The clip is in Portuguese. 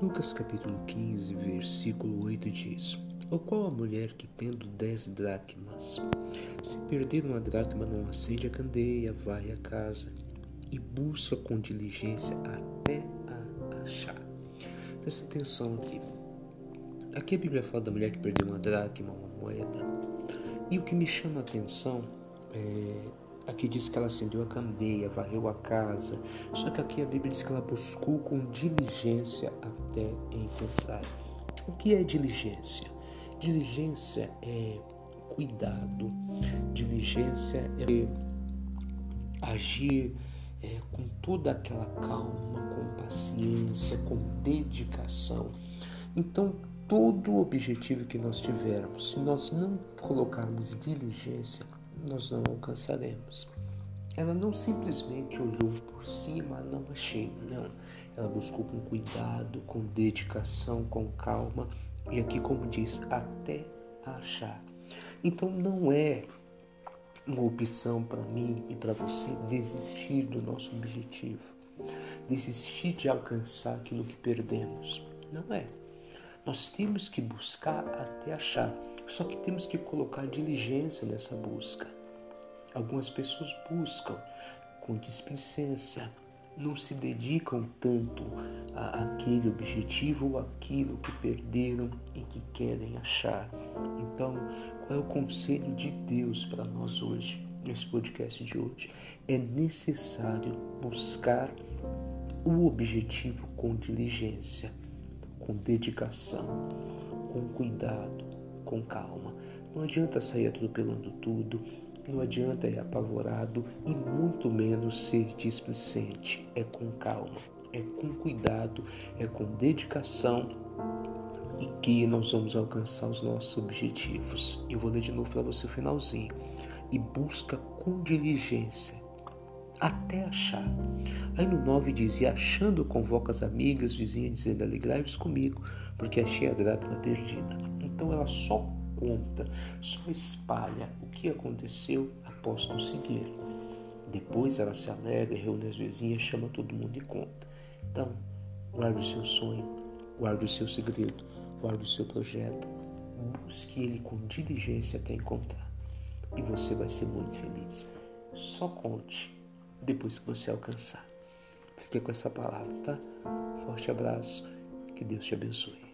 Lucas capítulo 15, versículo 8 diz: Ou qual a mulher que tendo dez dracmas, se perder uma dracma, não acende a candeia, vai à casa e busca com diligência até a achar. Presta atenção aqui. Aqui a Bíblia fala da mulher que perdeu uma dracma, uma moeda. E o que me chama a atenção é Aqui diz que ela acendeu a candeia, varreu a casa. Só que aqui a Bíblia diz que ela buscou com diligência até encontrar. O que é diligência? Diligência é cuidado, diligência é agir é, com toda aquela calma, com paciência, com dedicação. Então, todo o objetivo que nós tivermos, se nós não colocarmos diligência, nós não alcançaremos. Ela não simplesmente olhou por cima, não achei, não. Ela buscou com cuidado, com dedicação, com calma e aqui, como diz, até achar. Então não é uma opção para mim e para você desistir do nosso objetivo, desistir de alcançar aquilo que perdemos. Não é. Nós temos que buscar até achar, só que temos que colocar diligência nessa busca. Algumas pessoas buscam com displicência, não se dedicam tanto a aquele objetivo ou aquilo que perderam e que querem achar. Então, qual é o conselho de Deus para nós hoje, nesse podcast de hoje? É necessário buscar o objetivo com diligência, com dedicação, com cuidado, com calma. Não adianta sair atropelando tudo, não adianta ir apavorado e muito menos ser displicente. É com calma, é com cuidado, é com dedicação e que nós vamos alcançar os nossos objetivos. Eu vou ler de novo para você o finalzinho. E busca com diligência até achar. Aí no 9 dizia: Achando, convoca as amigas, vizinhas, dizendo: Alegrai-vos comigo, porque achei a dracma perdida. Então ela só conta, só espalha o que aconteceu após conseguir. Depois ela se alegra, reúne as vizinhas, chama todo mundo e conta. Então, guarde o seu sonho, guarde o seu segredo, guarde o seu projeto, busque ele com diligência até encontrar. E você vai ser muito feliz. Só conte depois que você alcançar. Fique com essa palavra, tá? Forte abraço, que Deus te abençoe.